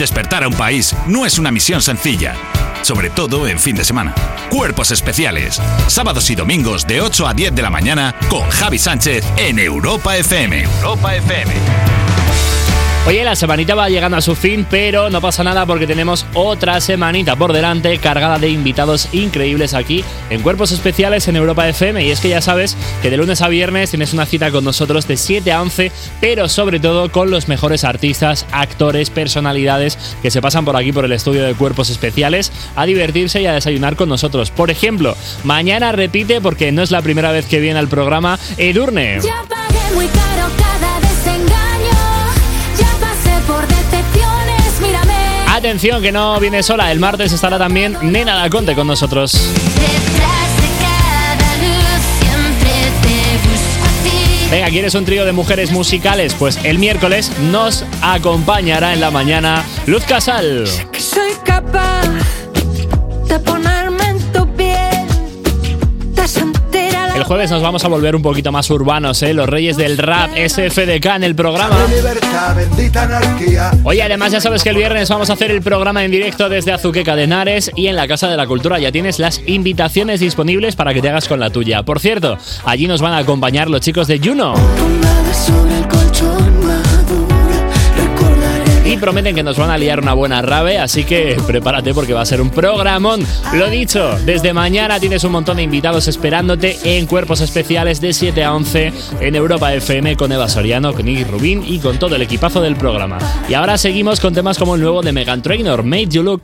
Despertar a un país no es una misión sencilla, sobre todo en fin de semana. Cuerpos especiales, sábados y domingos de 8 a 10 de la mañana con Javi Sánchez en Europa FM. Europa FM. Oye, la semanita va llegando a su fin, pero no pasa nada porque tenemos otra semanita por delante cargada de invitados increíbles aquí en Cuerpos Especiales en Europa FM. Y es que ya sabes que de lunes a viernes tienes una cita con nosotros de 7 a 11, pero sobre todo con los mejores artistas, actores, personalidades que se pasan por aquí por el estudio de Cuerpos Especiales a divertirse y a desayunar con nosotros. Por ejemplo, mañana repite porque no es la primera vez que viene al programa Edurne. Ya pagué muy caro cada Atención que no viene sola, el martes estará también Nena Daconte con nosotros. Venga, ¿quieres un trío de mujeres musicales? Pues el miércoles nos acompañará en la mañana Luz Casal. que soy capaz el jueves nos vamos a volver un poquito más urbanos, ¿eh? Los reyes del rap, SFDK en el programa. Oye, además ya sabes que el viernes vamos a hacer el programa en directo desde Azuqueca de Henares y en la Casa de la Cultura ya tienes las invitaciones disponibles para que te hagas con la tuya. Por cierto, allí nos van a acompañar los chicos de Juno. Prometen que nos van a liar una buena rave, así que prepárate porque va a ser un programón. Lo dicho, desde mañana tienes un montón de invitados esperándote en cuerpos especiales de 7 a 11 en Europa FM con Eva Soriano, con Iggy Rubín y con todo el equipazo del programa. Y ahora seguimos con temas como el nuevo de Megan Trainor, Made You Look.